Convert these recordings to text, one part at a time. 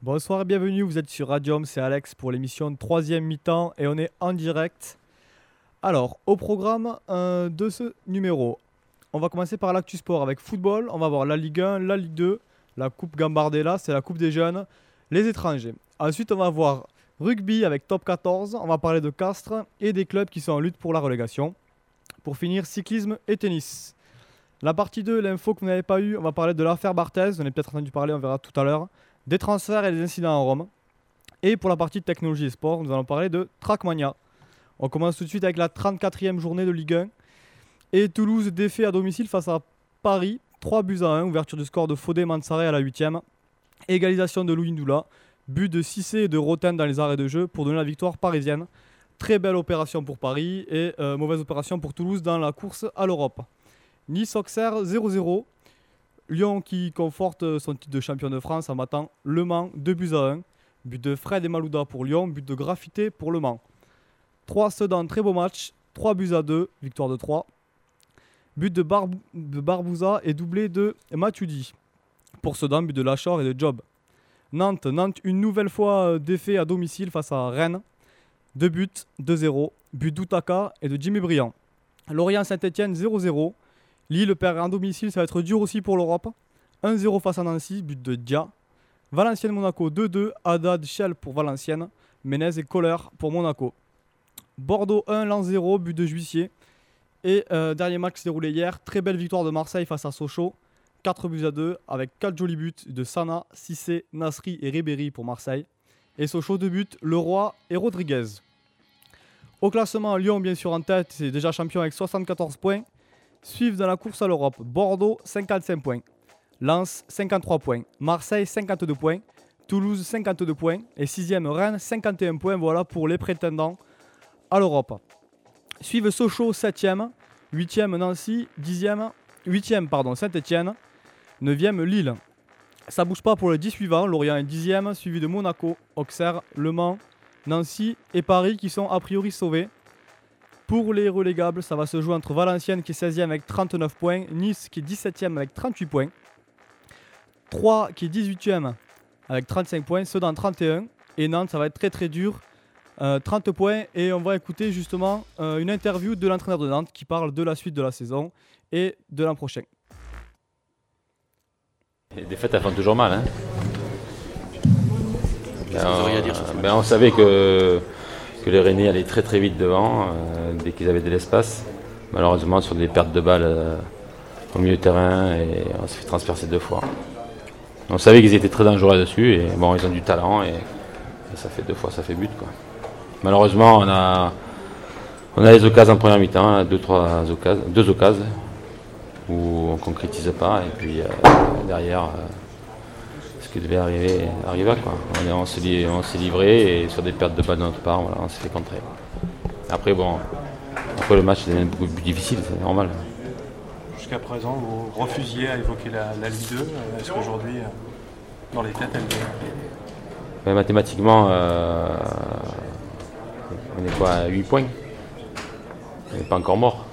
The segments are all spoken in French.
Bonsoir et bienvenue, vous êtes sur Radium, c'est Alex pour l'émission 3 mi-temps et on est en direct. Alors, au programme de ce numéro, on va commencer par l'actu sport avec football, on va voir la Ligue 1, la Ligue 2, la Coupe Gambardella, c'est la Coupe des jeunes, les étrangers. Ensuite, on va voir rugby avec Top 14, on va parler de Castres et des clubs qui sont en lutte pour la relégation. Pour finir, cyclisme et tennis. La partie 2, l'info que vous n'avez pas eu, on va parler de l'affaire Barthez, vous en avez peut-être entendu parler, on verra tout à l'heure, des transferts et des incidents en Rome. Et pour la partie technologie et sport, nous allons parler de Trackmania. On commence tout de suite avec la 34e journée de Ligue 1. Et Toulouse défait à domicile face à Paris, 3 buts à 1, ouverture du score de Fodé Mansaré à la 8e. Égalisation de Louis Ndoula, but de Cissé et de Roten dans les arrêts de jeu pour donner la victoire parisienne. Très belle opération pour Paris et euh, mauvaise opération pour Toulouse dans la course à l'Europe. Nice-Auxerre 0-0. Lyon qui conforte son titre de champion de France en battant Le Mans 2 buts à 1. But de Fred et Malouda pour Lyon, but de Graffité pour Le Mans. 3 Sedan, très beau match. 3 buts à 2, victoire de 3. But de, Barbouza et doublé de Matuidi. Pour Sedan, but de Lachor et de Job. Nantes, Nantes une nouvelle fois euh, défait à domicile face à Rennes. 2 buts, 2-0. But d'Outaka et de Jimmy Briand. Lorient Saint-Etienne 0-0. Lille perd en domicile, ça va être dur aussi pour l'Europe. 1-0 face à Nancy, but de Dia. Valenciennes Monaco 2-2, Haddad Shell pour Valenciennes, Menez et Kohler pour Monaco. Bordeaux 1, Lens 0, but de Juissier. Et euh, dernier match s'est déroulé hier, très belle victoire de Marseille face à Sochaux. 4 buts à 2 avec 4 jolis buts de Sana, Cissé, Nasri et Ribéry pour Marseille. Et Sochaux 2 buts, Leroy et Rodriguez. Au classement, Lyon bien sûr en tête, c'est déjà champion avec 74 points. Suivent dans la course à l'Europe. Bordeaux 55 points, Lens 53 points, Marseille 52 points, Toulouse 52 points. Et 6e Rennes 51 points. Voilà pour les prétendants à l'Europe. Suivent Sochaux 7e, 8e Nancy, 10e, 8e pardon, Saint-Etienne, 9e Lille. Ça bouge pas pour le 10 suivant, Lorient est 10e, suivi de Monaco, Auxerre, Le Mans, Nancy et Paris qui sont a priori sauvés. Pour les relégables, ça va se jouer entre Valenciennes qui est 16e avec 39 points, Nice qui est 17e avec 38 points, 3 qui est 18e avec 35 points, Sedan 31 et Nantes ça va être très très dur, 30 euh, points et on va écouter justement euh, une interview de l'entraîneur de Nantes qui parle de la suite de la saison et de l'an prochain. Les défaites elles font toujours mal. Hein ben, on savait que que les Rennais allaient très très vite devant euh, dès qu'ils avaient de l'espace. Malheureusement, sur des pertes de balles euh, au milieu de terrain, et on s'est fait transpercer deux fois. On savait qu'ils étaient très dangereux là-dessus, et bon, ils ont du talent, et, ça fait deux fois, ça fait but. Quoi. Malheureusement, on a, on a les occasions en première mi-temps, hein, deux, trois occasions, deux occasions, où on ne concrétise pas, et puis euh, derrière ce qui devait arriver arriva. Quoi. On, s'est livré et sur des pertes de balles de notre part, on s'est fait contrer. Après, bon, après le match est beaucoup plus difficile, c'est normal. Jusqu'à présent, vous refusiez à évoquer la, Ligue 2. Euh, est-ce qu'aujourd'hui, euh, dans les têtes, elle est? Ben, Mathématiquement, euh, on est quoi à 8 points? On n'est pas encore mort.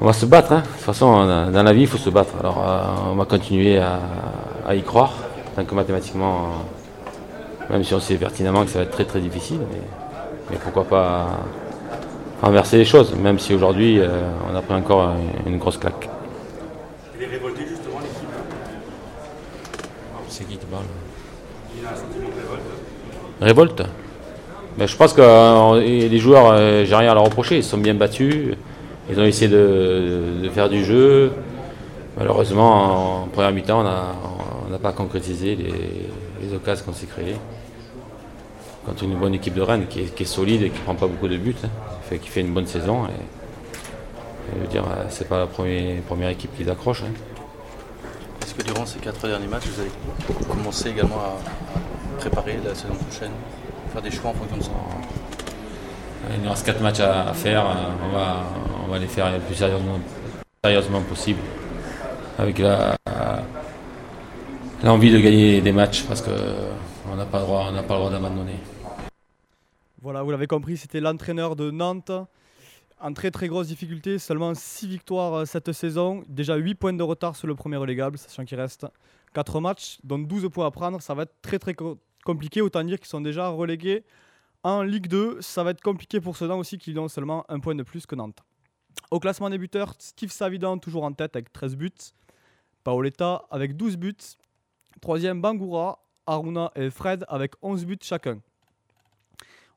On va se battre, hein. de toute façon, dans la vie, il faut se battre. Alors, euh, on va continuer à, y croire, tant que mathématiquement, même si on sait pertinemment que ça va être très très difficile, mais, pourquoi pas renverser les choses, même si aujourd'hui, euh, on a pris encore une, grosse claque. Il est révolté justement l'équipe C'est qui qui parle? Il a un sentiment de révolte Révolte? Ben, Je pense que euh, les joueurs, j'ai rien à leur reprocher, ils sont bien battus. Ils ont essayé de, faire du jeu. Malheureusement, en première mi-temps, on n'a pas concrétisé les, occasions qu'on s'est créées. Quand une bonne équipe de Rennes qui est, solide et qui ne prend pas beaucoup de buts, hein, qui fait une bonne saison. Et, dire, c'est pas la première, première équipe qui accroche. Hein. Est-ce que durant ces quatre derniers matchs, vous allez commencer également à préparer la saison prochaine, faire des choix en fonction de ça? Il nous reste quatre matchs à, faire. On va, on va les faire le plus sérieusement, possible. Avec l'envie de gagner des matchs parce qu'on n'a pas, le droit, droit d'abandonner. Voilà, vous l'avez compris, c'était l'entraîneur de Nantes. en très très grosse difficulté, seulement 6 victoires euh, cette saison, déjà 8 points de retard sur le premier relégable, sachant qu'il reste 4 matchs, donc 12 points à prendre, ça va être très très compliqué, autant dire qu'ils sont déjà relégués en Ligue 2, ça va être compliqué pour Sedan aussi qu'ils ont seulement un point de plus que Nantes. Au classement des buteurs, Steve Savidan toujours en tête avec 13 buts, Paoletta avec 12 buts, troisième Bangoura, Aruna et Fred avec 11 buts chacun.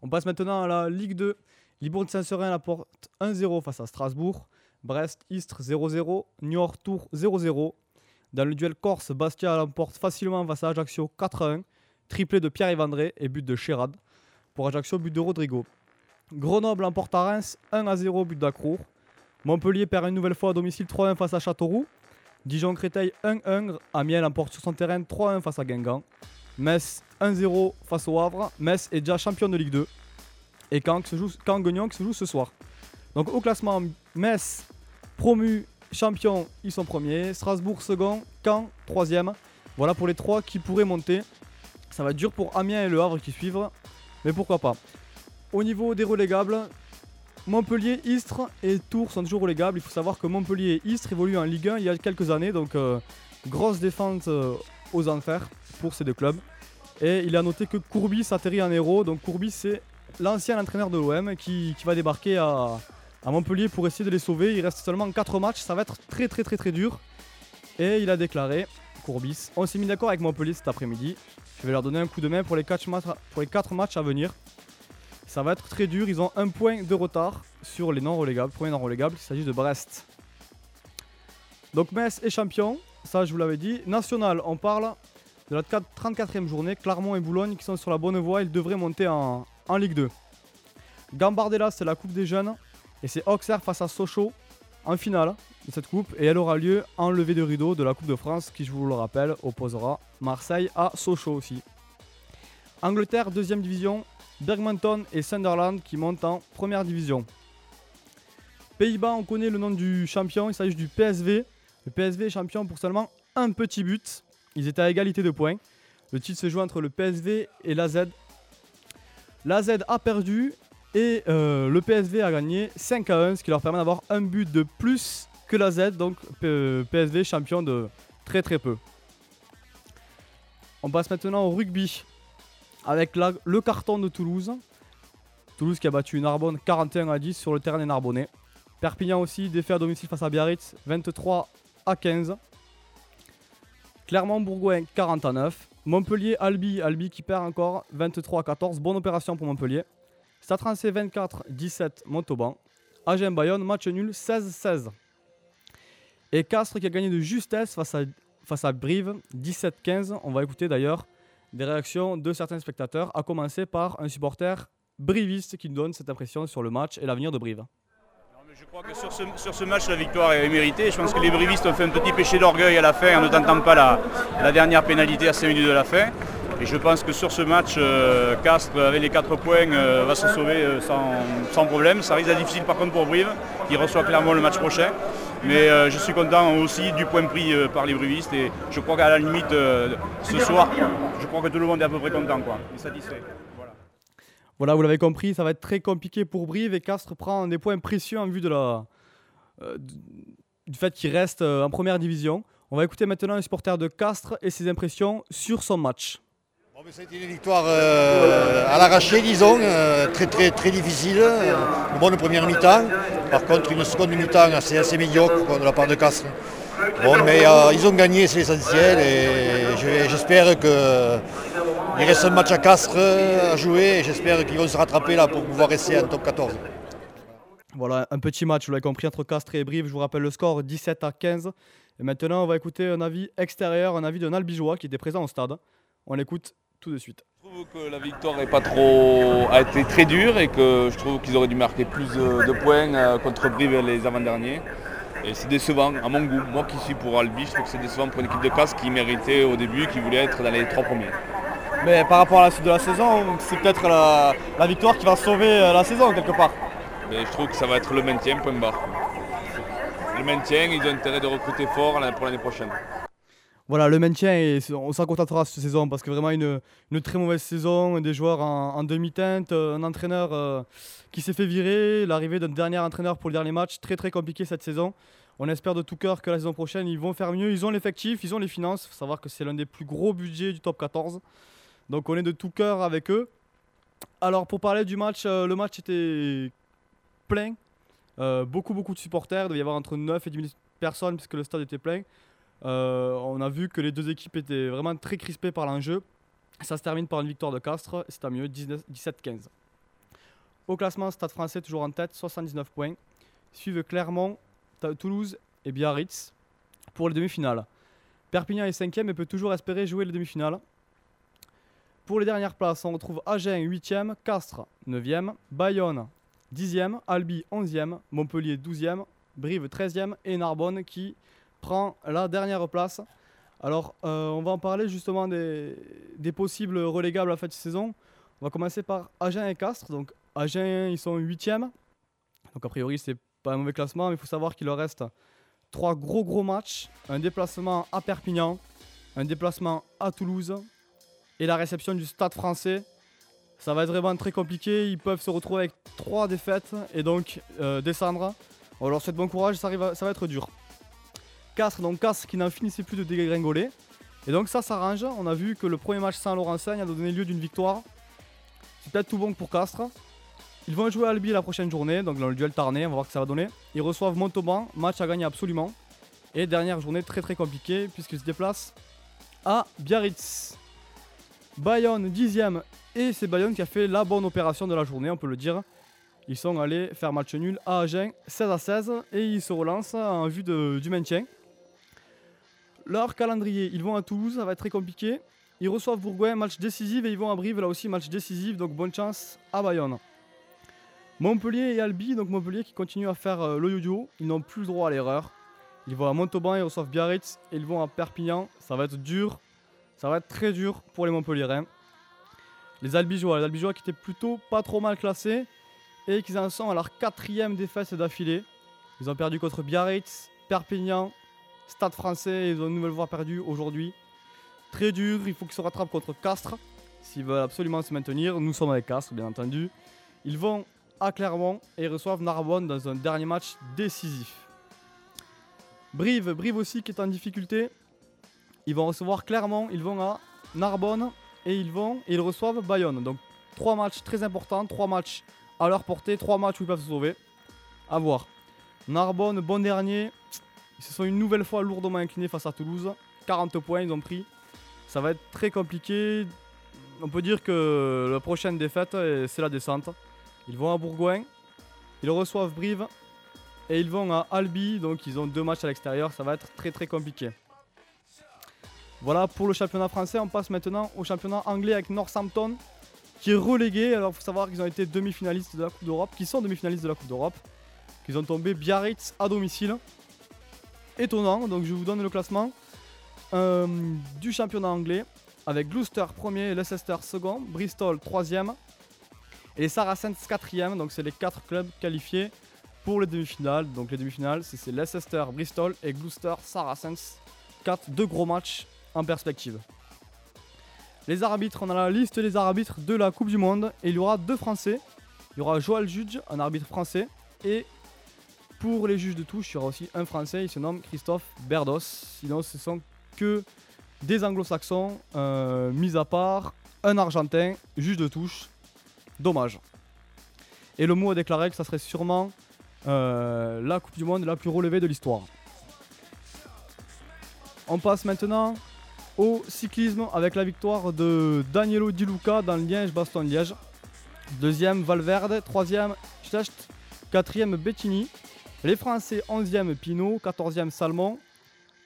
On passe maintenant à la Ligue 2. Libourne Saint-Seurin porte 1-0 face à Strasbourg. Brest, Istres 0-0. Niort, Tours 0-0. Dans le duel Corse, Bastia l'emporte facilement face à Ajaccio 4-1. Triplé de Pierre Evandré et but de Chérad. Pour Ajaccio, but de Rodrigo. Grenoble emporte à Reims 1-0, but d'Acrour. Montpellier perd une nouvelle fois à domicile 3-1 face à Châteauroux. Dijon-Créteil 1-1. Amiens l'emporte sur son terrain 3-1 face à Guingamp. Metz 1-0 face au Havre. Metz est déjà champion de Ligue 2 et Caen, se joue, qui se joue ce soir. Donc au classement, Metz promu champion, ils sont premiers. Strasbourg second, Caen troisième. Voilà pour les trois qui pourraient monter. Ça va être dur pour Amiens et Le Havre qui suivent, mais pourquoi pas. Au niveau des relégables, Montpellier, Istres et Tours sont toujours relégables. Il faut savoir que Montpellier et Istres évoluent en Ligue 1 il y a quelques années, donc euh, grosse défense euh, aux enfers pour ces deux clubs. Et il a noté que Courbis atterrit en héros. Donc Courbis c'est l'ancien entraîneur de l'OM qui, va débarquer à, Montpellier pour essayer de les sauver. Il reste seulement 4 matchs, ça va être très très très très dur. Et il a déclaré, Courbis, on s'est mis d'accord avec Montpellier cet après-midi. Je vais leur donner un coup de main pour les 4 matchs, pour les 4 matchs à venir. Ça va être très dur, ils ont un point de retard sur les non-relégables. Premier non-relégable, il s'agit de Brest. Donc Metz est champion, ça je vous l'avais dit. National, on parle de la 34e journée. Clermont et Boulogne qui sont sur la bonne voie, ils devraient monter en, en Ligue 2. Gambardella, c'est la Coupe des Jeunes. Et c'est Auxerre face à Sochaux en finale de cette coupe. Et elle aura lieu en levée de rideau de la Coupe de France, qui, je vous le rappelle, opposera Marseille à Sochaux aussi. Angleterre, deuxième division. Bergmanton et Sunderland qui montent en première division. Pays-Bas, on connaît le nom du champion, il s'agit du PSV. Le PSV est champion pour seulement un petit but. Ils étaient à égalité de points. Le titre se joue entre le PSV et l'AZ la Z a perdu et euh, le PSV a gagné 5 à 1, ce qui leur permet d'avoir un but de plus que la Z, donc PSV champion de très très peu. On passe maintenant au rugby avec le carton de Toulouse. Toulouse qui a battu Narbonne 41 à 10 sur le terrain des Narbonnais. Perpignan aussi défait à domicile face à Biarritz 23 à 15. Clermont-Bourgoin 40 à 9. Montpellier, Albi, Albi qui perd encore 23 à 14. Bonne opération pour Montpellier. Stade 24, 17 Montauban. Agen Bayonne, match nul 16-16. Et Castres qui a gagné de justesse face à, face à Brive 17-15. On va écouter d'ailleurs des réactions de certains spectateurs, à commencer par un supporter briviste qui nous donne cette impression sur le match et l'avenir de Brive. Je crois que sur ce, match, la victoire est méritée. Je pense que les brivistes ont fait un petit péché d'orgueil à la fin en ne tentant pas la, dernière pénalité à 5 minutes de la fin. Et je pense que sur ce match, euh, Castres, avec les 4 points, euh, va se sauver euh, sans, problème. Ça risque d'être difficile par contre pour Brive, qui reçoit clairement le match prochain. Mais je suis content aussi du point pris par les brivistes. Et je crois qu'à la limite, ce soir, je crois que tout le monde est à peu près content, quoi, satisfait. Voilà, vous l'avez compris, ça va être très compliqué pour Brive et Castres prend des points précieux en vue de la, euh, du fait qu'il reste euh, en première division. On va écouter maintenant un supporter de Castres et ses impressions sur son match. C'était une victoire euh, à l'arraché, disons, très, très, très difficile. une bonne première mi-temps. Par contre, une seconde mi-temps assez, assez médiocre de la part de Castres. Bon, mais ils ont gagné, c'est l'essentiel. Et j'espère que il reste un match à Castres à jouer et j'espère qu'ils vont se rattraper là pour pouvoir rester en top 14. Voilà, un petit match, vous l'avez compris, entre Castres et Brive. Je vous rappelle le score 17 à 15. Et maintenant, on va écouter un avis extérieur, un avis d'un Albigeois qui était présent au stade. On l'écoute tout de suite. Je trouve que la victoire est pas trop... a été très dure et que je trouve qu'ils auraient dû marquer plus de points euh, contre Brive les avant-derniers. Et c'est décevant à mon goût. Moi qui suis pour Albi, je trouve que c'est décevant pour une équipe de Castres qui méritait au début, qui voulait être dans les trois premiers. Mais par rapport à la suite de la saison, c'est peut-être la, victoire qui va sauver euh, la saison quelque part. Mais je trouve que ça va être le maintien, point barre. Le maintien, ils ont intérêt de recruter fort pour l'année prochaine. Voilà, le maintien, et on s'en contentera cette saison parce que vraiment une, très mauvaise saison, des joueurs en, demi-teinte, un entraîneur euh, qui s'est fait virer, l'arrivée d'un dernier entraîneur pour le dernier match, très très compliqué cette saison. On espère de tout cœur que la saison prochaine, ils vont faire mieux. Ils ont l'effectif, ils ont les finances. Il faut savoir que c'est l'un des plus gros budgets du top 14. Donc on est de tout cœur avec eux. Alors pour parler du match, euh, le match était plein. Euh, beaucoup beaucoup de supporters. Il devait y avoir entre 9 et 10 000 personnes puisque le stade était plein. Euh, on a vu que les deux équipes étaient vraiment très crispées par l'enjeu. Ça se termine par une victoire de Castres. C'est à mieux 17-15. Au classement, Stade français toujours en tête, 79 points. Suivent Clermont, Toulouse et Biarritz pour les demi-finales. Perpignan est 5 et peut toujours espérer jouer les demi-finales. Pour les dernières places, on retrouve Agen 8e, Castres 9e, Bayonne 10e, Albi 11e, Montpellier 12e, Brive 13e et Narbonne qui prend la dernière place. Alors, euh, on va en parler justement des, possibles relégables à la fin de saison. On va commencer par Agen et Castres. Donc, Agen, ils sont 8e. Donc, a priori, c'est pas un mauvais classement, mais il faut savoir qu'il leur reste trois gros gros matchs, un déplacement à Perpignan, un déplacement à Toulouse et la réception du Stade français. Ça va être vraiment très compliqué, ils peuvent se retrouver avec trois défaites et donc euh, descendre. On leur souhaite bon courage, ça va être dur. Castres, donc Castres qui n'en finissait plus de dégringoler. Et donc ça s'arrange, on a vu que le premier match sans Laurent Seigne a donné lieu d'une victoire. C'est peut-être tout bon pour Castres. Ils vont jouer à Albi la prochaine journée, donc dans le duel Tarné, on va voir ce que ça va donner. Ils reçoivent Montauban, match à gagner absolument. Et dernière journée très très compliquée puisqu'ils se déplacent à Biarritz. Bayonne 10ème et c'est Bayonne qui a fait la bonne opération de la journée, on peut le dire. Ils sont allés faire match nul à Agen 16 à 16 et ils se relancent en vue du maintien. Leur calendrier, ils vont à Toulouse, ça va être très compliqué. Ils reçoivent Bourgoin, match décisif et ils vont à Brive, là aussi match décisif, donc bonne chance à Bayonne. Montpellier et Albi, donc Montpellier qui continue à faire euh, le yo-yo, ils n'ont plus le droit à l'erreur. Ils vont à Montauban, ils reçoivent Biarritz et ils vont à Perpignan. Ça va être dur, ça va être très dur pour les Montpelliérains. Les Albigeois, les Albigeois qui étaient plutôt pas trop mal classés et qui en sont à leur quatrième défaite d'affilée. Ils ont perdu contre Biarritz, Perpignan, Stade français, ils ont une nouvelle fois perdu aujourd'hui. Très dur, il faut qu'ils se rattrapent contre Castres s'ils veulent absolument se maintenir. Nous sommes avec Castres, bien entendu. Ils vont à Clermont et reçoivent Narbonne dans un dernier match décisif. Brive, Brive aussi qui est en difficulté. Ils vont recevoir Clermont, ils vont à Narbonne et ils vont et ils reçoivent Bayonne. Donc trois matchs très importants, trois matchs à leur portée, trois matchs où ils peuvent se sauver. A voir. Narbonne, bon dernier. Ils se sont une nouvelle fois lourdement inclinés face à Toulouse. 40 points ils ont pris. Ça va être très compliqué. On peut dire que la prochaine défaite, c'est la descente. Ils vont à Bourgoin, ils reçoivent Brive et ils vont à Albi. Donc ils ont deux matchs à l'extérieur, ça va être très très compliqué. Voilà pour le championnat français. On passe maintenant au championnat anglais avec Northampton qui est relégué. Alors il faut savoir qu'ils ont été demi-finalistes de la Coupe d'Europe, qui sont demi-finalistes de la Coupe d'Europe, qu'ils ont tombé Biarritz à domicile. Étonnant, donc je vous donne le classement euh, du championnat anglais avec Gloucester premier, Leicester second, Bristol troisième, et les Saracens quatrième, donc c'est les quatre clubs qualifiés pour les demi-finales. Donc les demi-finales, c'est Leicester, Bristol et Gloucester, Saracens. Quatre, deux gros matchs en perspective. Les arbitres, on a la liste des arbitres de la Coupe du Monde et il y aura deux Français. Il y aura Joël Judge, un arbitre français, et pour les juges de touche, il y aura aussi un Français, il se nomme Christophe Berdos. Sinon, ce sont que des anglo-saxons, euh, mis à part un Argentin, juge de touche, Dommage. Et le mot a déclaré que ça serait sûrement euh, la Coupe du Monde la plus relevée de l'histoire. On passe maintenant au cyclisme avec la victoire de Danielo Di Luca dans Liège-Baston-Liège. Deuxième Valverde, troisième Schlecht, quatrième Bettini. Les Français 11e Pinot, 14e Salmon,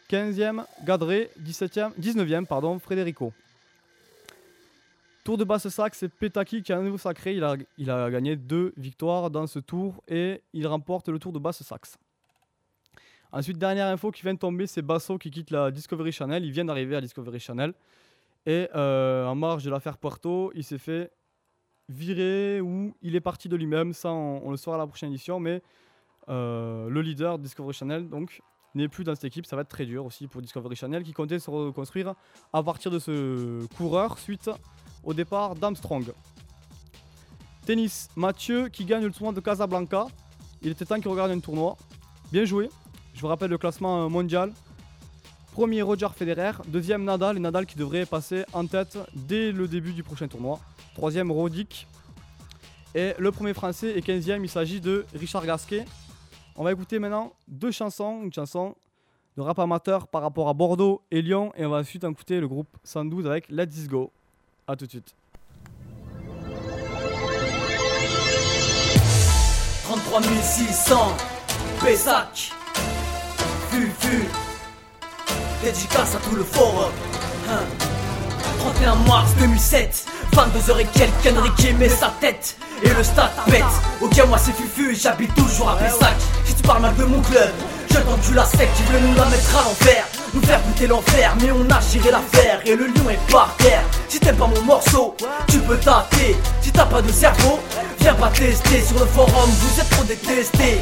15e Gadré, 17e, 19e pardon, Frédérico. Tour de Basse-Saxe, c'est Petaki qui a un nouveau sacré. Il a, il a gagné deux victoires dans ce tour et il remporte le Tour de Basse-Saxe. Ensuite, dernière info qui vient de tomber, c'est Basso qui quitte la Discovery Channel. Il vient d'arriver à Discovery Channel. Et euh, en marge de l'affaire Puerto, il s'est fait virer ou il est parti de lui-même. Ça, on, le saura à la prochaine édition. Mais le leader de Discovery Channel donc, n'est plus dans cette équipe. Ça va être très dur aussi pour Discovery Channel qui comptait se reconstruire à partir de ce coureur suite au départ d'Armstrong. Tennis, Mathieu qui gagne le tournoi de Casablanca. Il était temps qu'il regarde un tournoi. Bien joué. Je vous rappelle le classement mondial. Premier Roger Federer, deuxième Nadal et Nadal qui devrait passer en tête dès le début du prochain tournoi. Troisième Rodic. Et le premier français et 15e, il s'agit de Richard Gasquet. On va écouter maintenant deux chansons, une chanson de rap amateur par rapport à Bordeaux et Lyon et on va ensuite écouter le groupe 112 avec Let's Go. A tout de suite. 33 600, Pessac, Fufu, dédicace à tout le forum. Hein. 31 mars 2007, 22h et quelques, Enrique met sa tête et le stade pète. Ok, moi c'est Fufu j'habite toujours à Pessac. Si tu parles mal de mon club, je tu la sec qui veut nous la mettre à l'envers. Nous faire goûter l'enfer, mais on a géré l'affaire et le lion est par terre. Si t'aimes pas mon morceau, tu peux tâter. Si t'as pas de cerveau, viens pas tester sur le forum, vous êtes trop détestés.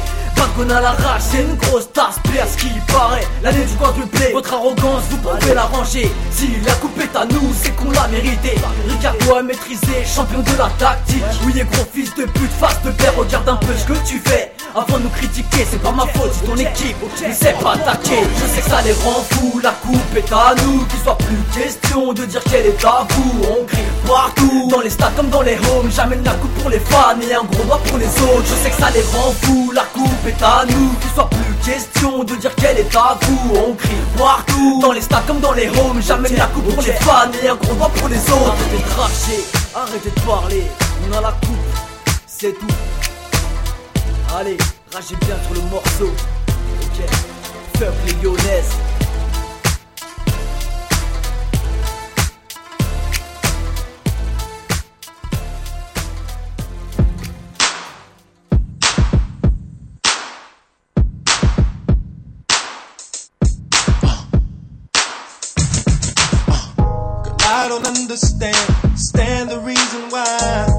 Qu'on a la rage, c'est une grosse tasse, à ce qui paraît. L'année du quadruplé, votre arrogance, vous pouvez la ranger. Si la coupe est à nous, c'est qu'on l'a mérité. Ricardo a maîtrisé, champion de la tactique. Oui, et gros fils de pute, face de père, regarde un peu ce que tu fais. Avant de nous critiquer, c'est pas ma faute si ton équipe ne sait pas attaquer. Je sais que ça les rend fous, la coupe est à nous. Qu'il soit plus question de dire qu'elle est à vous. On crie partout, dans les stades comme dans les homes. J'amène la coupe pour les fans et un gros doigt pour les autres. Je sais que ça les rend fous, la coupe est à nous. Qu'il soit plus question de dire qu'elle est à vous. On crie partout, dans les stades comme dans les homes. J'amène la coupe pour les fans et un gros doigt pour les autres. Arrêtez de cracher, arrêtez de parler. On a la coupe, c'est tout. Allez, ragez bien sur le morceau. Ok, fuck les lyonnaises. I don't understand, stand the reason why,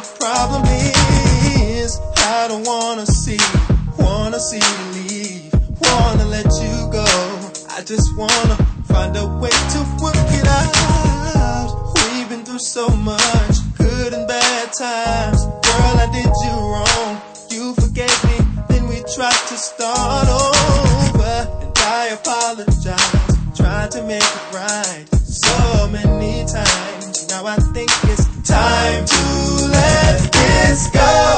the problem is. I don't wanna see, wanna see you leave, wanna let you go. I just wanna find a way to work it out. We've been through so much, good and bad times. Girl, I did you wrong. You forgave me, then we tried to start over. And I apologize, tried to make it right Let's go.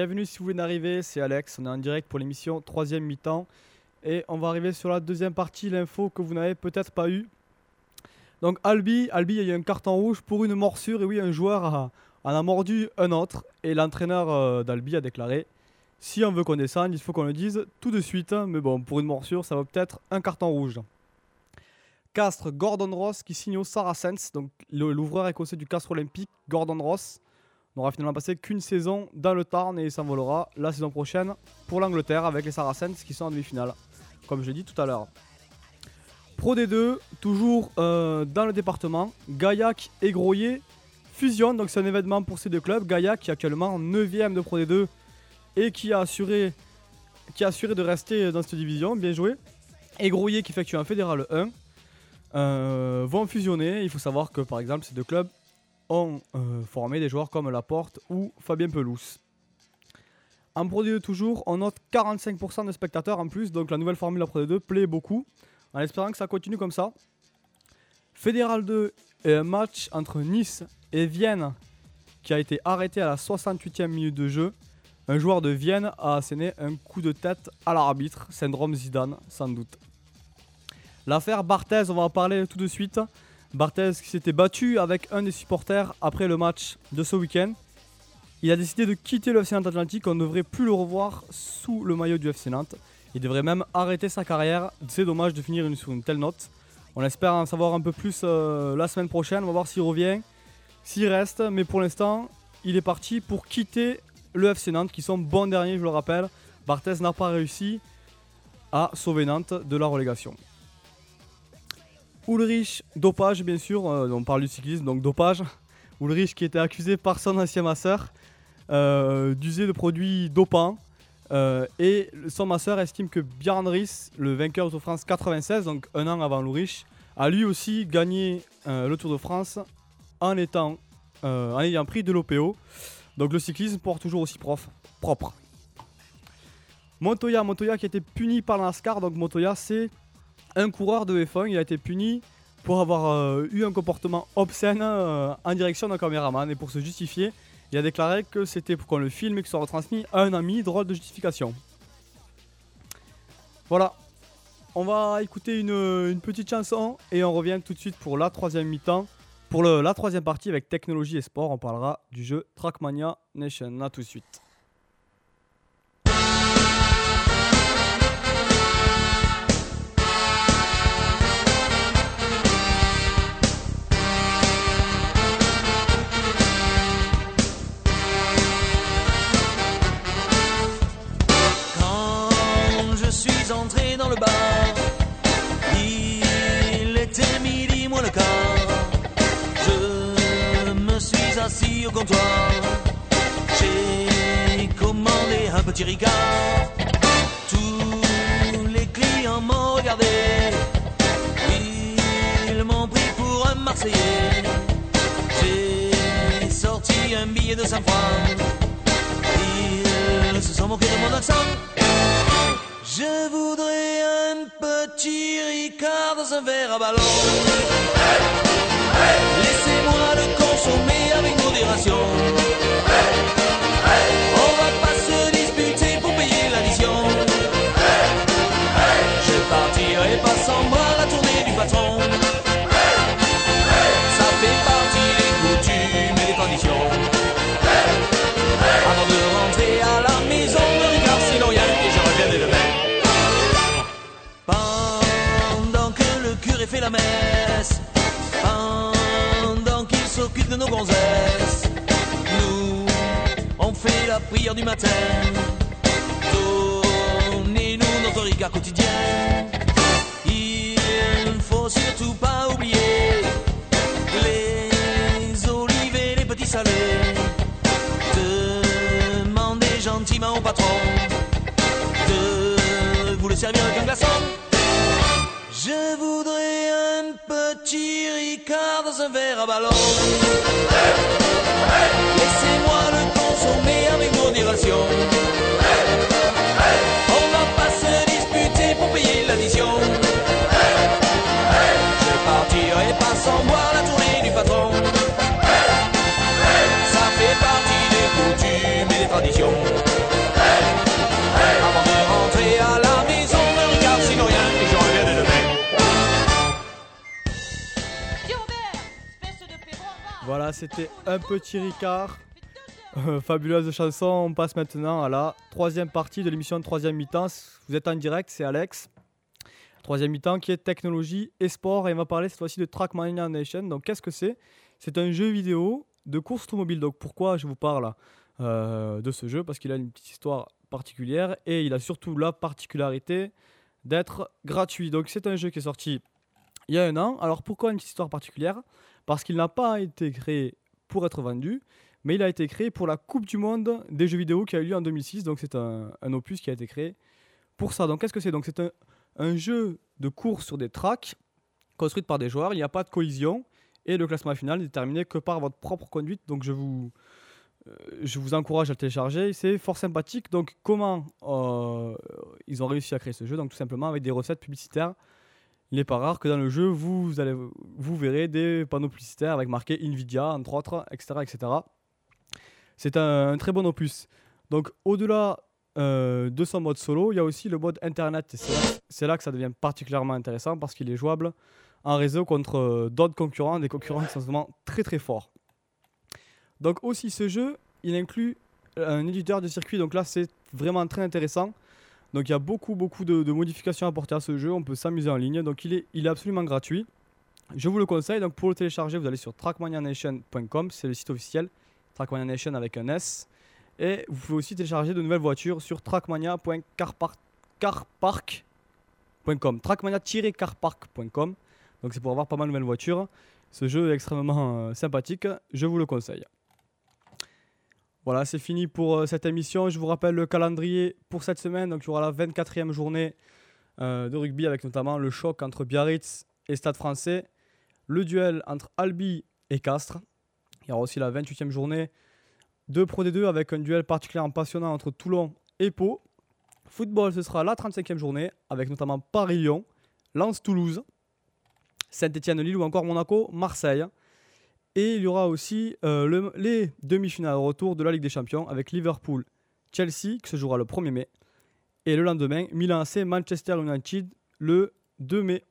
Bienvenue si vous venez d'arriver, c'est Alex, on est en direct pour l'émission troisième mi-temps. Et on va arriver sur la deuxième partie, l'info que vous n'avez peut-être pas eu. Donc Albi, Albi, il y a eu un carton rouge pour une morsure. Et oui, un joueur a- en a mordu un autre. Et l'entraîneur euh, d'Albi a déclaré si on veut qu'on descende, il faut qu'on le dise tout de suite, mais bon, pour une morsure, ça va peut-être un carton rouge. Castres, Gordon Ross qui signe au Saracens, donc l'ouvreur écossais du Castres Olympique, Gordon Ross, n'aura finalement passé qu'une saison dans le Tarn et s'envolera la saison prochaine pour l'Angleterre avec les Saracens qui sont en demi-finale, comme je l'ai dit tout à l'heure. Pro D2, toujours euh, dans le département, Gaillac et Groyer fusionnent, donc c'est un événement pour ces deux clubs. Gaillac qui est actuellement 9ème de Pro D2 et qui a assuré, qui a assuré de rester dans cette division, bien joué. Et Groyer qui effectue un fédéral 1 euh, vont fusionner. Il faut savoir que par exemple ces deux clubs ont euh, formé des joueurs comme Laporte ou Fabien Pelouse. En Pro D2 toujours, on note 45% de spectateurs en plus, donc la nouvelle formule Pro D2 plaît beaucoup, en espérant que ça continue comme ça. Fédéral 2 est un match entre Nice et Vienne qui a été arrêté à la 68e minute de jeu. Un joueur de Vienne a asséné un coup de tête à l'arbitre, syndrome Zidane sans doute. L'affaire Barthez, on va en parler tout de suite. Barthez qui s'était battu avec un des supporters après le match de ce week-end. Il a décidé de quitter le FC Nantes Atlantique, on ne devrait plus le revoir sous le maillot du FC Nantes. Il devrait même arrêter sa carrière, c'est dommage de finir une- sur une telle note. On espère en savoir un peu plus euh, la semaine prochaine, on va voir s'il revient, s'il reste, mais pour l'instant, il est parti pour quitter le FC Nantes qui sont bons derniers, je le rappelle. Barthez n'a pas réussi à sauver Nantes de la relégation. Ulrich, dopage bien sûr, euh, on parle du cyclisme, donc dopage. Ulrich qui était accusé par son ancien masseur euh, d'user de produits dopants. Euh, et son masseur estime que Björn Ries, le vainqueur du Tour de France 96, donc un an avant Ulrich, a lui aussi gagné le Tour de France en, ayant pris de l'OPO. Donc le cyclisme porte toujours aussi prof, propre. Montoya, Montoya qui a été puni par la NASCAR. Donc Montoya, c'est un coureur de F1. Il a été puni pour avoir euh, eu un comportement obscène euh, en direction d'un caméraman. Et pour se justifier, il a déclaré que c'était pour qu'on le filme et que soit retransmis à un ami. Drôle de justification. Voilà. On va écouter une, petite chanson et on revient tout de suite pour la troisième mi-temps. Pour la troisième partie avec technologie et sport, on parlera du jeu Trackmania Nation. A tout de suite. Il était midi moins le quart. Je me suis assis au comptoir. J'ai commandé un petit ricard. Tous les clients m'ont regardé. Ils m'ont pris pour un Marseillais. J'ai sorti un billet de 5 francs. Ils se sont moqués de mon accent. Petit dans un verre à ballon. Laissez-moi le consommer avec modération. Pendant qu'il s'occupe de nos gonzesses, nous, on fait la prière du matin. Donnez-nous notre ricard quotidien. Il ne faut surtout pas oublier les olives et les petits salés. Demandez gentiment au patron de vous le servir avec un glaçon. Je voudrais un petit Ricard dans un verre à ballon. Laissez-moi le consommer avec modération. On va pas se disputer pour payer l'addition. Je partirai pas sans boire la tournée C'était un petit Ricard. Euh, fabuleuse chanson. On passe maintenant à la troisième partie de l'émission de troisième mi-temps. Vous êtes en direct, c'est Alex. Troisième mi-temps qui est technologie et sport. Et on va parler cette fois-ci de Trackmania Nation. Donc, qu'est-ce que c'est? C'est un jeu vidéo de course automobile. Donc, pourquoi je vous parle euh, de ce jeu? Parce qu'il a une petite histoire particulière et il a surtout la particularité d'être gratuit. Donc, c'est un jeu qui est sorti il y a un an. Alors, pourquoi une petite histoire particulière? Parce qu'il n'a pas été créé pour être vendu, mais il a été créé pour la Coupe du Monde des jeux vidéo qui a eu lieu en 2006. Donc, c'est un, opus qui a été créé pour ça. Donc, qu'est-ce que c'est? Donc, c'est un, jeu de course sur des tracks construites par des joueurs. Il n'y a pas de collision et le classement final n'est déterminé que par votre propre conduite. Donc je vous, euh, je vous encourage à le télécharger. C'est fort sympathique. Donc comment euh, ils ont réussi à créer ce jeu? Donc tout simplement avec des recettes publicitaires. Il n'est pas rare que dans le jeu, vous, allez, vous verrez des panneaux publicitaires avec marqué Nvidia, entre autres, etc. etc. C'est un, très bon opus. Donc au-delà euh, de son mode solo, il y a aussi le mode internet. Et c'est là, c'est là que ça devient particulièrement intéressant parce qu'il est jouable en réseau contre euh, d'autres concurrents, des concurrents qui sont vraiment très très forts. Donc aussi ce jeu, il inclut un éditeur de circuit, donc là c'est vraiment très intéressant. Donc il y a beaucoup beaucoup de, modifications apportées à ce jeu, on peut s'amuser en ligne, donc il est, il est absolument gratuit. Je vous le conseille, donc pour le télécharger, vous allez sur trackmanianation.com, c'est le site officiel, Trackmania Nation avec un S. Et vous pouvez aussi télécharger de nouvelles voitures sur trackmania.carpark.com. Trackmania-carpark.com. Donc c'est pour avoir pas mal de nouvelles voitures. Ce jeu est extrêmement euh, sympathique, je vous le conseille. Voilà, c'est fini pour euh, cette émission. Je vous rappelle le calendrier pour cette semaine. Donc il y aura la 24e journée euh, de rugby avec notamment le choc entre Biarritz et Stade français, le duel entre Albi et Castres. Il y aura aussi la 28e journée de Pro D2 avec un duel particulièrement passionnant entre Toulon et Pau. Football, ce sera la 35e journée avec notamment Paris-Lyon, Lens-Toulouse, Saint-Etienne-Lille ou encore Monaco-Marseille. Et il y aura aussi euh, le- les demi-finales retour de la Ligue des Champions avec Liverpool-Chelsea qui se jouera le 1er mai. Et le lendemain, Milan AC Manchester United le 2 mai.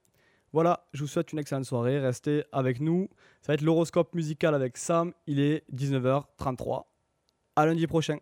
Voilà, je vous souhaite une excellente soirée. Restez avec nous. Ça va être l'horoscope musical avec Sam. Il est 19h33. À lundi prochain.